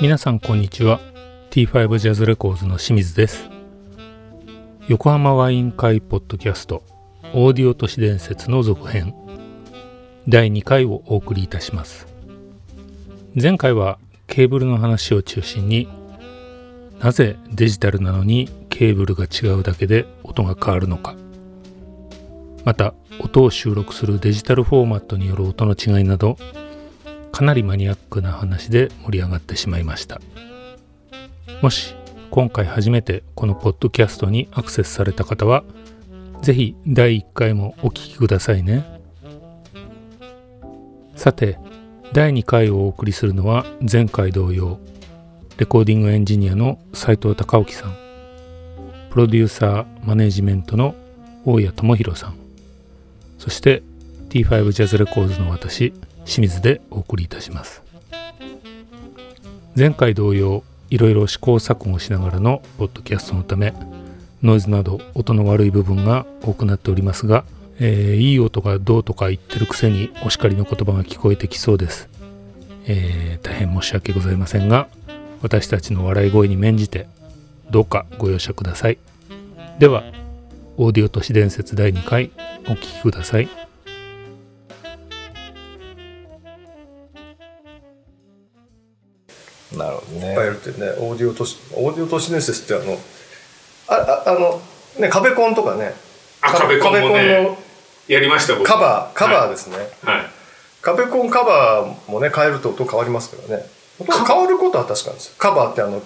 皆さんこんにちは。T5 ジャズレコーズの清水です。横浜ワイン会ポッドキャストオーディオ都市伝説の続編第2回をお送りいたします。前回はケーブルの話を中心になぜデジタルなのにケーブルが違うだけで音が変わるのか。また音を収録するデジタルフォーマットによる音の違いなどかなりマニアックな話で盛り上がってしまいました。もし今回初めてこのポッドキャストにアクセスされた方は是非第1回もお聴きくださいね。さて第2回をお送りするのは前回同様レコーディングエンジニアの斉藤隆之さんプロデューサーマネジメントの大谷智弘さんそして T5 ジャズレコーズの私清水でお送りいたします。前回同様いろいろ試行錯誤しながらのポッドキャストのためノイズなど音の悪い部分が多くなっておりますが、えー、いい音がどうとか言ってるくせにお叱りの言葉が聞こえてきそうです、えー、大変申し訳ございませんが私たちの笑い声に免じてどうかご容赦くださいではオーディオ都市伝説第2回お聴きくださいなるほどね。いっぱいいるってね、オーディオ都市、オーディオ都市伝説ってあの、あ、ああの、ね、壁コンとかね。あ、壁コンもね、やりました、カバー、カバーですね。はい。はい、壁コンカバーもね、変えると音変わりますからね。変わることは確かですよ。カバーってあの、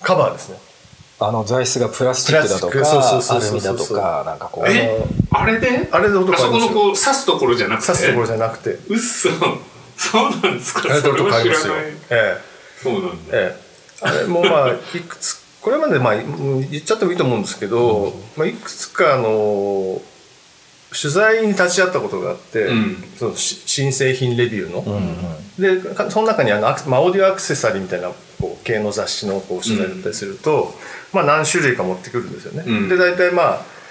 カバーですね。あの材質がプラスチックだとかアルミだとかなんかこう。え？あれであれで音変わるあそこのこう刺すところじゃなくて？刺すところじゃなくて。うっそそうなんですか？あれで音変わりますよ。ええ。そうなんだ、ええ、あれもまあ いくつこれまでまあ言っちゃってもいいと思うんですけど、うん、まあ、いくつかの取材に立ち会ったことがあって、うん、その新製品レビューの、うんうん、でその中にあの、まあ、オーディオアクセサリーみたいなこう系の雑誌のこう取材だったりすると、うん、まあ、何種類か持ってくるんですよね。うん、で大体まあ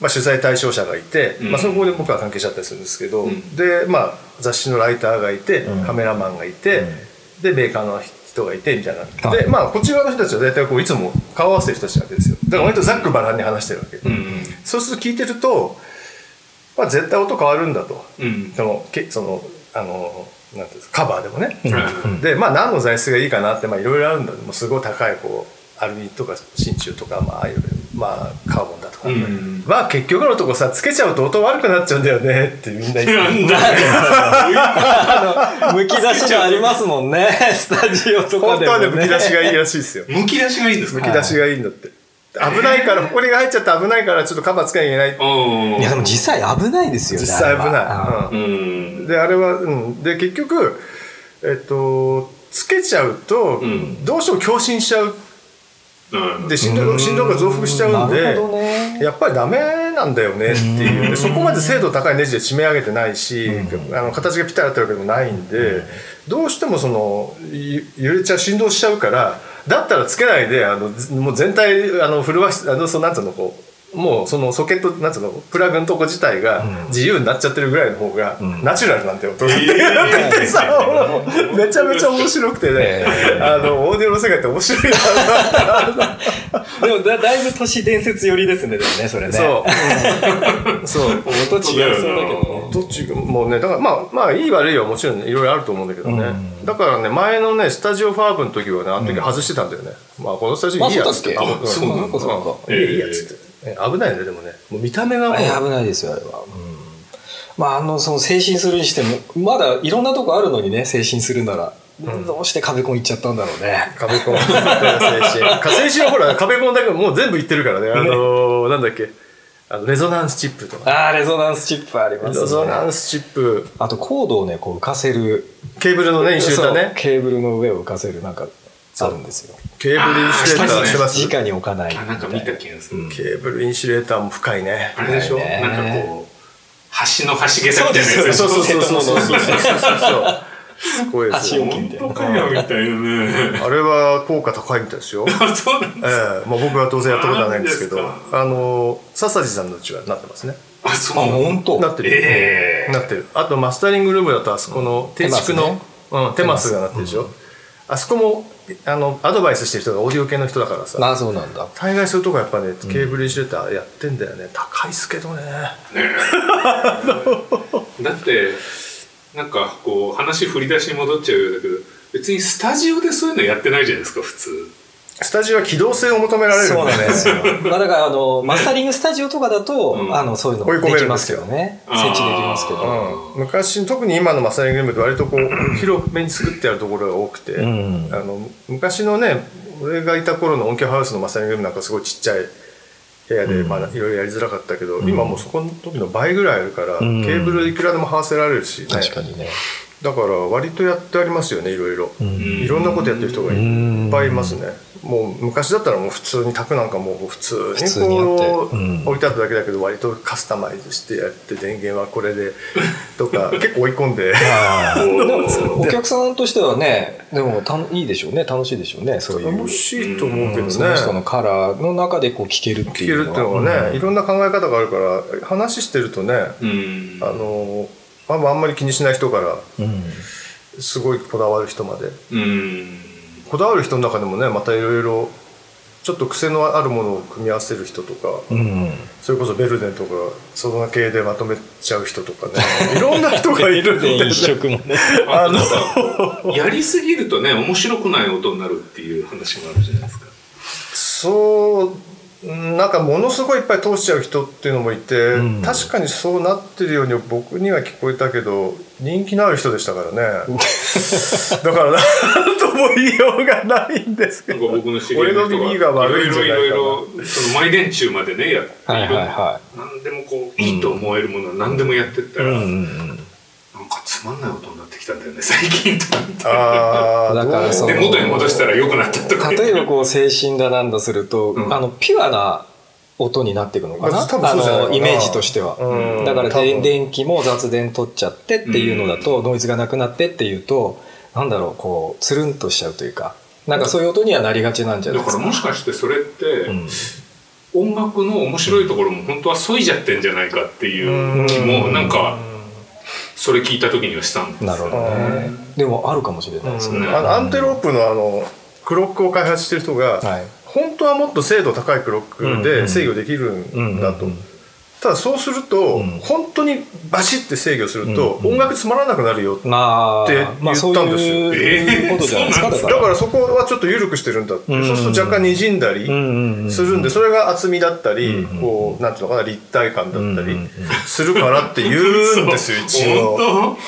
まあ、取材対象者がいて、まあ、そこで僕は関係しちゃったりするんですけど、で、まあ、雑誌のライターがいて、カメラマンがいて、でメーカーの人がいてみたいな、でまあこっち側の人たちは大体こういつも顔合わせる人たちなわけですよ。だから割とざっくばらんに話してるわけ、そうすると聞いてると、まあ、絶対音変わるんだと、うん、そのけそのあのなんていうんですかカバーでもね、うん、でまあ何の材質がいいかなっていろいろあるんだ。もうすごい高いこうアルミとか真鍮とかまあまあカーボンだとか、うん、まあ結局のとこさつけちゃうと音悪くなっちゃうんだよねってみんな言って。むき出しがありますもんねスタジオとかでも、ね、本当はねむき出しがいいらしいですよ。むき出しがいいんですか？むき出しがいいんだって、危ないから、埃が入っちゃって危ないから、ちょっとカバーつけなきゃいけない。いや、でも実際危ないですよね。実際危ない。うん。で、あれは、うん。で、結局、えっと、つけちゃうと、どうしても共振しちゃう。で振動振動が増幅しちゃうんで、ね、やっぱりダメなんだよねっていう。そこまで精度高いネジで締め上げてないし、あの形がピタリ合ってるわけでもないんで、どうしてもその揺れちゃう振動しちゃうからだったらつけないであのもう全体あの震わしあのそのなんつうのこうもうそのソケットなんつうのプラグのとこ自体が自由になっちゃってるぐらいの方がナチュラルなんて音が。ってさめちゃめちゃ面白くてね。あのオーディオの世界って面白いな。でもだだいぶ都市伝説寄りですねでもねそれね。そう、そう。音違うそうだけどね。どっちもうねだからまあまあいい悪いはもちろんいろいろあると思うんだけどね、だからね前のねスタジオファーブの時はねあの時外してたんだよね、まあこのスタジオいいやつって。あそうなんかそうか。いいやつって危ないねでもねもう見た目がもう危ないですよあれは、うん、まああのその制振するにしてもまだいろんなとこあるのにね制振するならどうして壁コン行っちゃったんだろうね。壁コン。制振。制振はほら、壁コンだけもう全部行ってるからね。あのー、なんだっけ。あの、レゾナンスチップとか。ああ、レゾナンスチップありますね。レゾナンスチップ。あと、コードをね、こう浮かせる。ケーブルのね、インシュレーターね。ケーブルの上を浮かせる、なんか、あるんですよ。ケーブルインシュレーターしてます直に置かない。なんか見た気がする。ケーブルインシュレーターも深いね。あれでしょ？なんかこう、橋の橋桁みたいなやつ。そうそうそうそうそうそうそう。すごいですよ。箸置きみたいな本当かよみたいなね。あれは効果高いみたいですよ。あ、そうなんええまあ僕は当然やったことはないんですけど、あの、笹地さんのうちはなってますね。あ、そあ、う本当？なってる。ええなってる。あとマスタリングルームだとあそこの定築の、うん、テマスがなってるでしょ。あそこも、あの、アドバイスしてる人がオーディオ系の人だからさ。あ、そうなんだ。大概そういうとこやっぱね、ケーブルいじれてやってんだよね。高いっすけどね。だってなんかこう話振り出しに戻っちゃうようだけど別にスタジオでそういうのやってないじゃないですか普通スタジオは機動性を求められるんそうでね。なんですよ。まあだからあのマスタリングスタジオとかだと、うん。あのそういうのできますよね。設置できますけど。うん、昔特に今のマスタリングルームって割とこう 広めに作ってあるところが多くて、ん。あの昔のね俺がいた頃の音響ハウスのマスタリングルームなんかすごいちっちゃい部屋で、まあ、いろいろやりづらかったけど、今もうそこの時の倍ぐらいあるから、ん。ケーブルいくらでも合わせられるしね。確かにね。だから割とやってありますよねいろいろ、ん。いろんなことやってる人がいっぱいいますね、もう昔だったらもう普通に卓なんかもう普通に普通にやってこううん。置いてあっただけだけど割とカスタマイズしてやって電源はこれで とか結構追い込んで。お客さんとしてはね、でもたいいでしょうね、楽しいでしょうね、そういう。楽しいと思うけどね、その人のカラーの中でこう聞けるって聞けいうのるっていうのはね、いろんな考え方があるから話してるとね、うん。あのあんまあんまり気にしない人からうん。すごいこだわる人まで。うんこだわる人の中でもねまたいろいろちょっと癖のあるものを組み合わせる人とか、うんそれこそベルデンとかその系でまとめちゃう人とかね いろんな人がいるんで、ね、一色もね。あの やりすぎるとね面白くない音になるっていう話もあるじゃないですか。そうなんかものすごいいっぱい通しちゃう人っていうのもいて、ん確かにそうなってるように僕には聞こえたけど人気のある人でしたからねだから何とも言いようがないんですけど。なんか僕の知り合いの人俺の耳が悪いんじゃないかな。いろいろいろそのマイ電柱までねやってはいはい。は何でもこういいと思えるものは何でもやってったら、うんうんなんかつまんない音になってきたんだよね最近と思って。ああ だからそので元に戻したら良くなったとか。うん。例えばこう精神だなんだすると、うん。あのピュアな音になっていくのかな？あのイメージとしては。うん。だから電気も雑電取っちゃってっていうのだと、ノイズがなくなってっていうとなんだろうこうつるんとしちゃうというかなんかそういう音にはなりがちなんじゃないですか。だからもしかしてそれって、うん音楽の面白いところも本当は削いじゃってんじゃないかっていう気もなんかそれ聞いた時にはしたんですよなるほどね。でもあるかもしれないですね。あのアンテロープのあのクロックを開発してる人が、はい。本当はもっと精度高いクロックで制御できるんだと。うんうんうんただそうすると、ん本当にバシッて制御すると、うんうん音楽つまらなくなるよ。まってあ、まあそう言ったんですよいうことじゃないですか。だか。ららそこはちょっと緩くしてるんだって。うんそうすると若干滲んだりうんうんうんするんで、それが厚みだったり、うんうんこう、なんていうのかな、立体感だったりうんうんうんするからって言うんですよ、一応。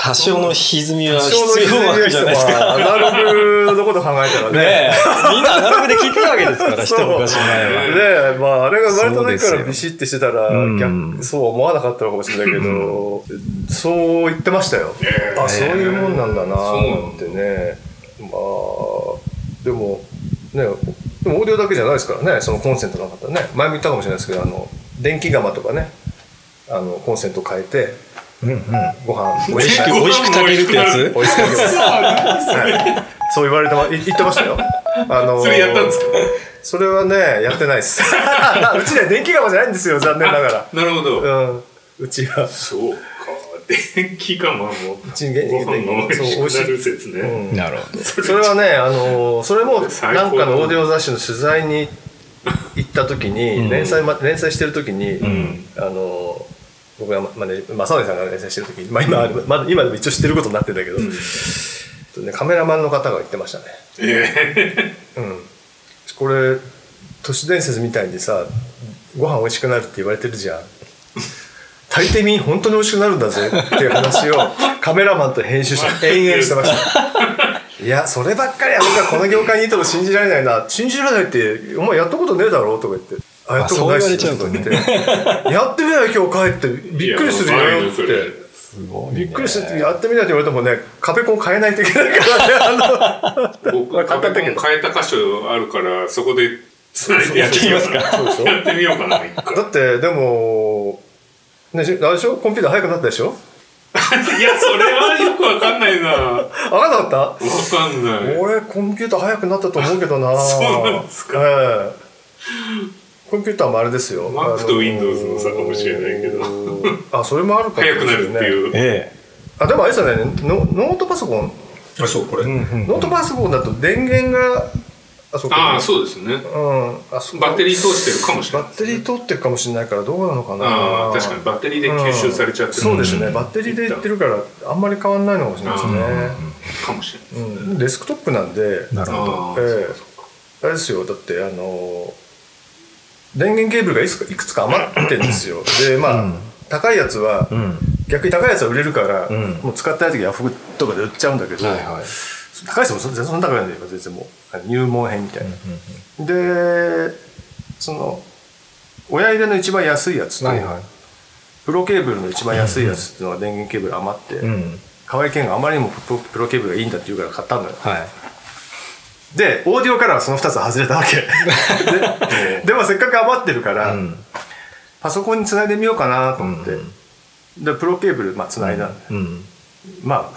本多少の歪みは必要なわけじゃないですか。アナログのこと考えたらね。ねえ、みんなアナログで聞いてたわけですから、一昔前は。で、まあ、あれが生まれた時からビシッてしてたら、うん逆、そう思わなかったのかもしれないけど、そう言ってましたよ。えーあ、そういうもんなんだなってね。まあ、でも、ね、でもオーディオだけじゃないですからね、そのコンセントなかったらね。前も言ったかもしれないですけど、あの、電気釜とかね、あの、コンセント変えて、うんうん。ご飯、美味しく、美味しく炊けるってやつ？美味しく炊けますはいそう言われてま、い言ってましたよ。あのーそれやったんですか？それはね、やってないです。うちね、電気釜じゃないんですよ、残念ながら。なるほど、うん。うちは。そうか電気釜もうちにご飯が美味しくなる説ね、うんなるほど。それはね、あのーそれも、なんかのオーディオ雑誌の取材に行った時に、連載ま、連載してる時に、あのー僕が、まあね、正則さんが連載してる時に、まあ今、まだ今でも一応知ってることになってんだけど、とね、カメラマンの方が言ってましたね。えうん、これ都市伝説みたいにさご飯美味しくなるって言われてるじゃん。大抵み本当に美味しくなるんだぜっていう話を カメラマンと編集者延々してました。いやそればっかりは僕はこの業界にいても信じられないな。信じられないってお前やったことねえだろとか言ってあやったことないっすって やってみない今日帰って。びっくりするよって。すごい、びっくりするってやってみないと言われてもね壁コン変えないといけないからねあの。僕まあ簡単だけど。変えた箇所あるからそこでつないでやってみようかな。やってみようかな一回。だってでも、ね、しあれでしょ？コンピューター速くなったでしょ？いや、それはよくわかんないな。わ分かんなかった？かんない。俺コンピューター早くなったと思うけどな。そうなんですか、ええコンピューターもあれですよ。Mac と Windows の差かもしれないけど。あそれもあるかもしれ早くなるっていう。えあでもあれですよね。ノノートパソコン。あ、そう、これ。ノートパソコンだと電源があそこああ、そうですね。うん。あそこバッテリー通してるかもしれない。バッテリー通ってるかもしれないからどうなのかな。ああ、確かにバッテリーで吸収されちゃってる。そうですね。バッテリーでいってるからあんまり変わんないのかもしれないですね。かもしれない。うん。デスクトップなんで。えなるほど。ああ、ええ。あれですよ。だってあの電源ケーブルがいくつか余ってるんですよ。でまあ、高いやつは、うん。逆に高いやつは売れるから、ん。もう使ってない時ヤフオクとかで売っちゃうんだけど、はいはい。高い人も全然そんな高いんだよ全然もう入門編みたいな、でその親入れの一番安いやつと、はいはい。プロケーブルの一番安いやつっていうのが電源ケーブル余って、うん。河合健があまりにもプロプロケーブルがいいんだって言うから買ったんだよ。はいでオーディオからはその2つ外れたわけ。ででもせっかく余ってるから、ん。パソコンにつないでみようかなと思って、でプロケーブルまあつないだ、うん。ま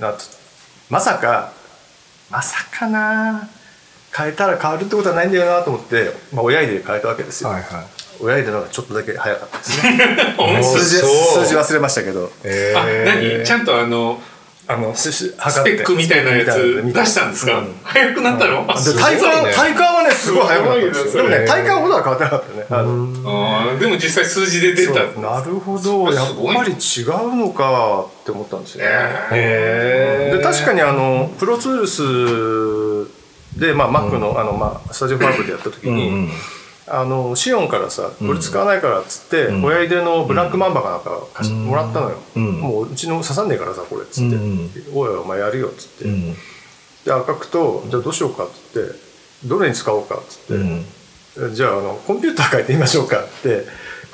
あなまさかまさかな変えたら変わるってことはないんだよなと思って、まあ、親入れで変えたわけですよ、はいはい。親入れの方がちょっとだけ早かったですね。お数字忘れましたけど。あ、何？ちゃんとあの、あのス測って。ペックみたいなやつ。出したんですか？うん。早くなったの？あで体感、体感はねすごい早くなったんですよ。でもね体感ほどは変わってなかったね。あのあーでも実際数字で出た。なるほど。やっぱり違うのかって思ったんですよ。ね、へで確かにあのプロツールスで、まあ、Mac の,、あのまあ、スタジオ5でやった時に、あのシオンからさこれ使わないからっつって、親入れのブラックマンバかなんか貸してもらったのよ、もううちの刺さんねえからさこれっつって「おいおいお前やるよ」っつって、で赤くと「じゃあどうしようか」っつって「どれに使おうか」っつって、じゃああのコンピューター変えてみましょうかって。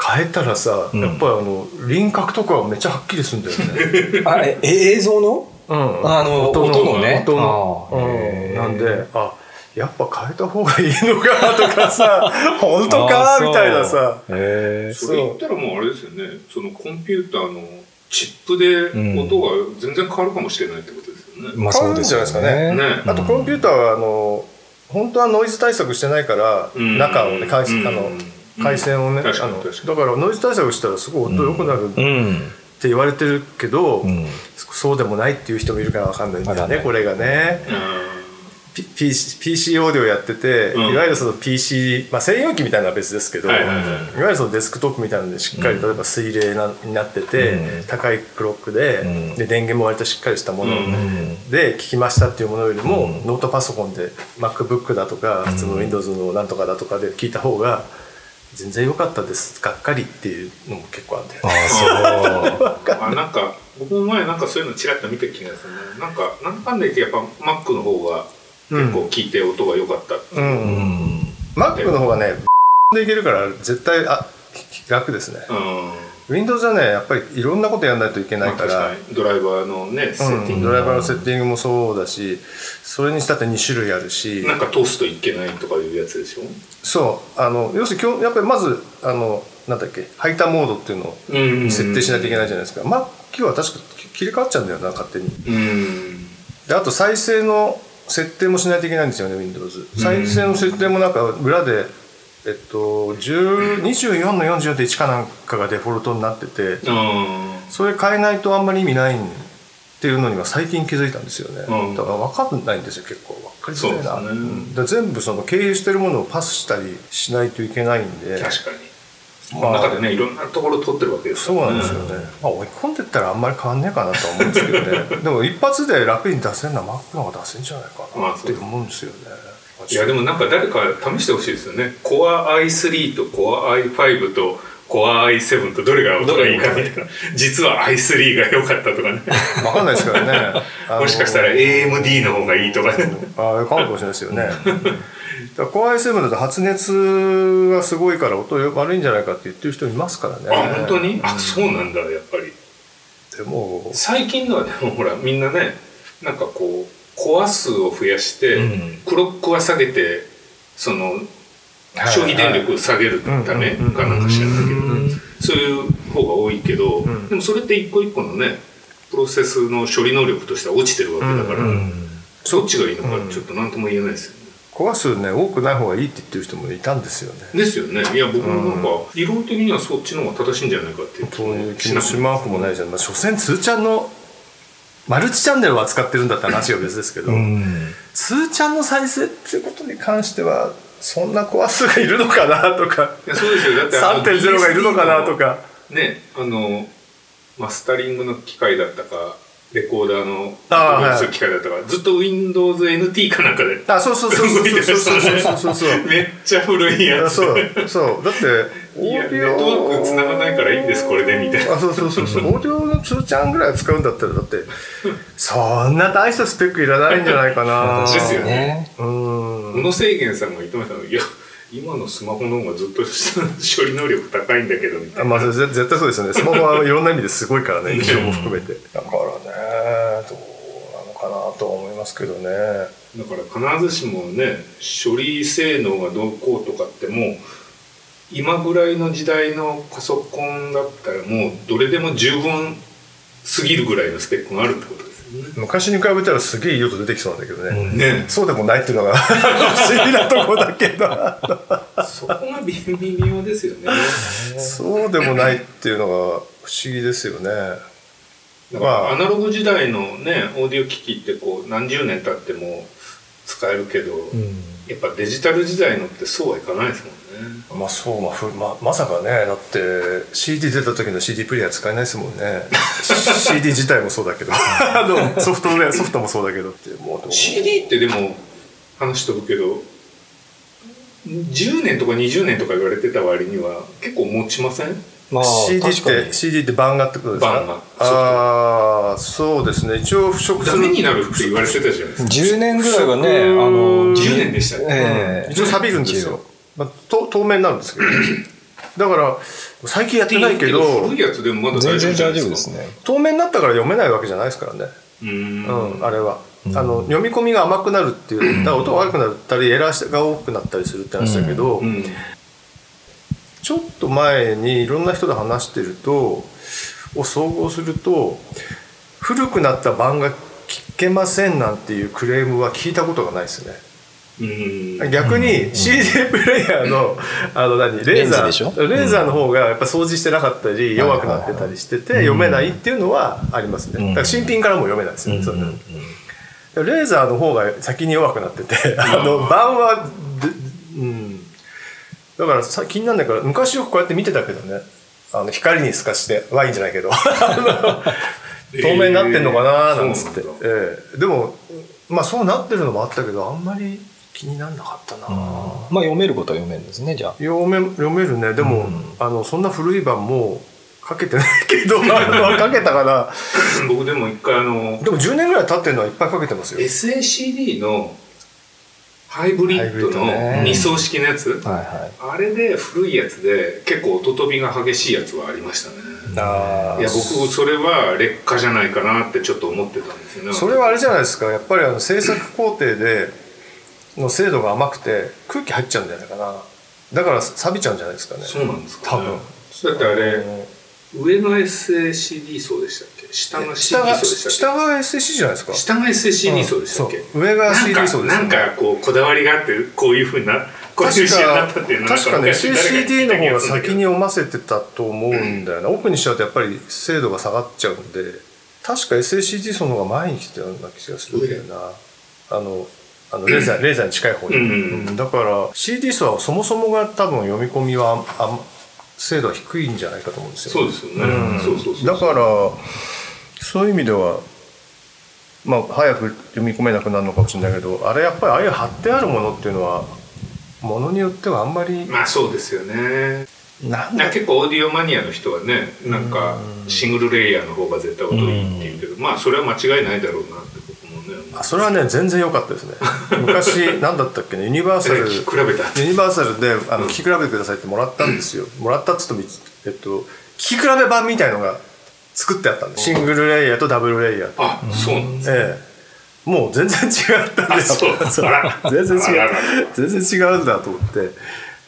変えたらさ、やっぱりあの輪郭とかはめっちゃはっきりするんだよね。あええ映像の？うん、あの音のね。音の。うん、なんであやっぱ変えた方がいいのかとかさ 本当あかそう。みたいなさ。それ言ったらもうあれですよね。そのコンピューターのチップで音が全然変わるかもしれないってことですよね。まあ変わるんじゃないですかね。ねあとコンピューターはあの本当はノイズ対策してないから、うん。中をね回線あのうん。回線をね、あのだからノイズ対策したらすごい音良くなるってうん。言われてるけど、ん。そうでもないっていう人もいるからわかんないんだよねまだね。これがね。P- PC, PC オーディオやってて、うん。いわゆるその PC、まあ、専用機みたいなのは別ですけど、はいいはいはい。わゆるそのデスクトップみたいなのでしっかり、例えば水冷なになってて、うん。高いクロックで,、ん。で電源も割としっかりしたものうん。で聞きましたっていうものよりも、ノートパソコンで MacBook だとか普通の Windows のなんとかだとかで聞いた方が全然良かったですがっかりっていうのも結構あるんだよね。あそう あなんか僕も前なんかそういうのちらっと見た気がするね。なんかなんだかんだ言ってやっぱ Mac の方が結構聞いて音が良かったっていう。う、ん。Mac の方がね でいけるから絶対あ楽ですね。うん、Windows はねやっぱりいろんなことやらないといけないまあから、確かに。ドライバーのねセッティング、うんドライバーのセッティングもそうだしそれにしたって2種類あるし。なんか通すといけないとかいうやつでしょ？そう。あの要するに今日やっぱりまずあのなんだっけハイターモードっていうのをうん設定しないといけないじゃないですか、Mac は確か切り替わっちゃうんだよな勝手に。うん。であと再生の設定もしないといけないんですよね Windows 再生の設定もなんか裏でえっと10 24の44.1かなんかがデフォルトになっててうん。それ変えないとあんまり意味ないっていうのには最近気づいたんですよね、うん。だから分かんないんですよ結構。分かりづらいな。そうん。全部その経由してるものをパスしたりしないといけないんで。確かに、の中でねいろんなところ取ってるわけですそうなんですよね、まあ追い込んでったらあんまり変わんねえかなとは思うんですけどね。でも一発で楽に出せるのは Mac の方が出せんじゃないかなって思うんですよね、いやでもなんか誰か試してほしいですよね。Core i3 と Core i5 と Core i7 とどれが音がいいかみたいな。実は i3 が良かったとかね。分かんないですからね。もしかしたら AMD の方がいいとかね。ああかもしれないですよねだから Core i7 だと発熱がすごいから音悪いんじゃないかって言ってる人いますからね。あ本当に？あそうなんだやっぱり。でも最近のはでもほらみんなねなんかこうコア数を増やして、うん。クロックは下げてその消費電力を下げるためかなんか知らないけど、そういう方が多いけど、ん。でもそれって一個一個のねプロセスの処理能力としては落ちてるわけだから、そっちがいいのかちょっと何とも言えないですよね。コア数ね多くない方がいいって言ってる人もいたんですよね。ですよね。いや僕もなんか理論的にはそっちの方が正しいんじゃないかっていう。そういう気もしまくもないじゃん、まあ、所詮通ちゃんのマルチチャンネルを扱ってるんだったら話が別ですけど、通ちゃんの再生っていうことに関してはそんなコア数がいるのかなとかいやそうですよ。だって3.0がいるのかなとか。ねあのマスタリングの機械だったかレコーダーのあ、機械だったから、ずっと WindowsNT かなんかであそうそうそうそうそうそうそうめっちゃ古いやつそうそうだってオーディオネットワーク繋がないからいいんですこれでみたいなあそうそうそうそうオーディオの通ちゃんぐらい使うんだったらだってそんな大したスペックいらないんじゃないかなですよねうん小野制限さんが言ってましたいや今のスマホの方がずっと処理能力高いんだけどみたいな。まあ、絶対そうですよね。スマホはいろんな意味ですごいからね、機能も含めて。なんか、かなとは思いますけどね。だから必ずしもね処理性能がどうこうとかってもう今ぐらいの時代のパソコンだったらもうどれでも十分すぎるぐらいのスペックがあるってことですよね。昔に比べたらすげえいい音出てきそうなんだけどね。ねそうでもないっていうのが 不思議なとこだけど。そこが微微妙ですよね。そうでもないっていうのが不思議ですよね。だからアナログ時代のねオーディオ機器ってこう何十年経っても使えるけど、やっぱデジタル時代のってそうはいかないですもんね。まあそう、まあ、ふままさかねだって CD 出た時の CD プレイヤー使えないですもんね。CD 自体もそうだけど。ソフトウェアソフトもそうだけどってもう CD ってでも話飛ぶけど10年とか20年とか言われてた割には結構持ちません？まあ CD って CD って版画ってことですか？版画。ああそうですね。一応腐食する。ダメになるって言われてたじゃないですか。10年ぐらいはねあの10年でしたねええ。一応錆びるんですよ、まあ、と透明になるんですけど。だから最近やってないけど。古いやつでもまだ大丈全然大夫でか。丈夫ですすね。透明になったから読めないわけじゃないですからね。うーん。うん、あれは、あの読み込みが甘くなるっていう だから音が悪くなったりエラーが多くなったりするって話だけど、うんちょっと前にいろんな人と話してるとを総合すると古くなった版が聞けませんなんていうクレームは聞いたことがないですね。うん。逆に CD プレイヤーのあの何レーザーレーザーの方がやっぱ掃除してなかったり弱くなってたりしてて読めないっていうのはありますね。だから新品からも読めないですよねそれレーザーの方が先に弱くなっててあの版はでうんだからさ気にならないから昔よくこうやって見てたけどね。あの光に透かしてワインじゃないけど。透明になってんのかななんつって、そうなんだ。ええ。でもまあそうなってるのもあったけどあんまり気になんなかったな、まあ読めることは読めるんですねじゃあ。読め読めるね。でも、あのそんな古い版もうかけてないけど かけたかな。僕でも一回あのでも10年ぐらい経ってるのはいっぱいかけてますよ。SACD のハイブリッドのね二層式のやつ、はいはい。あれで古いやつで結構音飛びが激しいやつはありましたね。あいや僕それは劣化じゃないかなってちょっと思ってたんですよねそれはあれじゃないですか。やっぱりあの制作工程での精度が甘くて空気入っちゃうんじゃないかな。だから錆びちゃうんじゃないですかね。そうなんですか、ね、多分。だってあれうん上の SACD 層でしたっけ？下が CD 下が層でしたっけ？下が SSC じゃないですか？下が SACD 層でしたっけ、うん上が CD 層ですなんかなんかこうこだわりがあってこういうふうなこういう確仕様になかったっていうの確かねなん誰か聞い CCD たの方が先に読ませてたと思うんだよな、奥にしちゃうとやっぱり精度が下がっちゃうんで確か SACD その方が前に来てたような気がするんだよな。あのあのレーザーレーザーに近い方に、うん。うん。だから CD 層はそもそもが多分読み込みはあん精度は低いんじゃないかと思うんですよそうですよね、うん。そうそうそうだからそういう意味ではまあ早く読み込めなくなるのかもしれないけどあれやっぱりああいう貼ってあるものっていうのはものによってはあんまりまあそうですよね。なん結構オーディオマニアの人はねなんかシングルレイヤーの方が絶対音いいって言うけどまあそれは間違いないだろうなってそれはね全然良かったですね。昔何だったっけねユニバーサルユニバーサルであの聞き比べてくださいってもらったんですよ。もらったっつってもえっと聞き比べ版みたいのが作ってあったんですシングルレイヤーとダブルレイヤーとあそうなんですええ。もう全然違ったんだよ。あそう。そう。あら。全然違う。全然違うんだと思って。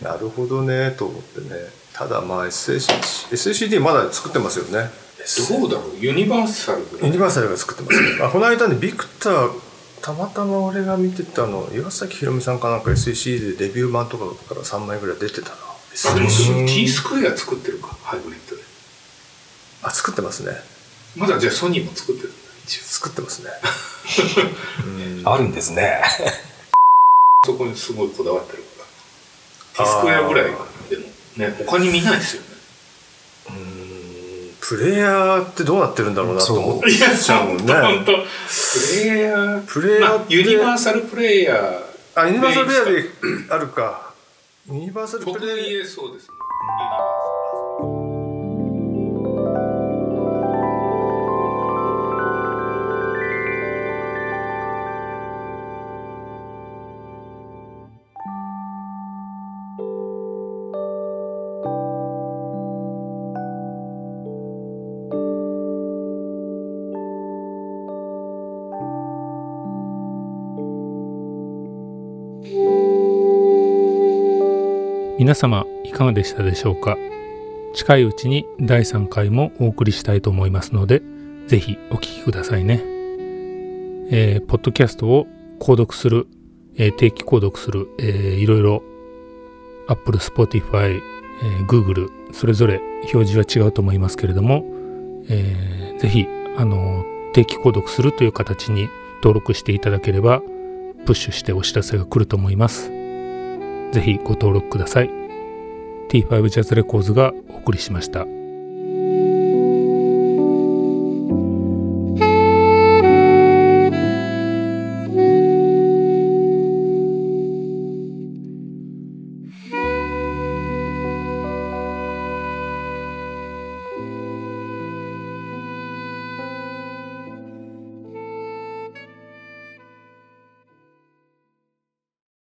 なるほどねと思ってね。ただまあ SACD, SACD まだ作ってますよねです。どうだろう？ユニバーサルユニバーサルが作ってますね、あ、この間ねビクターたまたま俺が見てたの岩崎宏美さんかなんか SEC でデビュー版とかから3枚ぐらい出てたな。あでも T スクエア作ってるか？ハイブリッドで。あ作ってますね。まだじゃあソニーも作ってるんだ。一応。作ってますね。あるんですね。そこにすごいこだわってるから。T スクエアぐらいでもね他に見ないですよねプレイヤーってどうなってるんだろうなと思っちゃう。もんね。本当。プレイヤープレイヤーまあユニバーサルプレイヤーあユニバーサルプレイヤーであるか。ユニバーサル僕プレイヤー。言えそうですね。ユニバーサル皆様いかがでしたでしょうか？近いうちに第3回もお送りしたいと思いますのでぜひお聞きくださいね。えーポッドキャストを購読する、えー定期購読する、えーいろいろ Apple、Spotify、えー Google それぞれ表示は違うと思いますけれども、えーぜひあの定期購読するという形に登録していただければプッシュしてお知らせが来ると思います。ぜひご登録ください。T5 ジャズレコーズがお送りしました。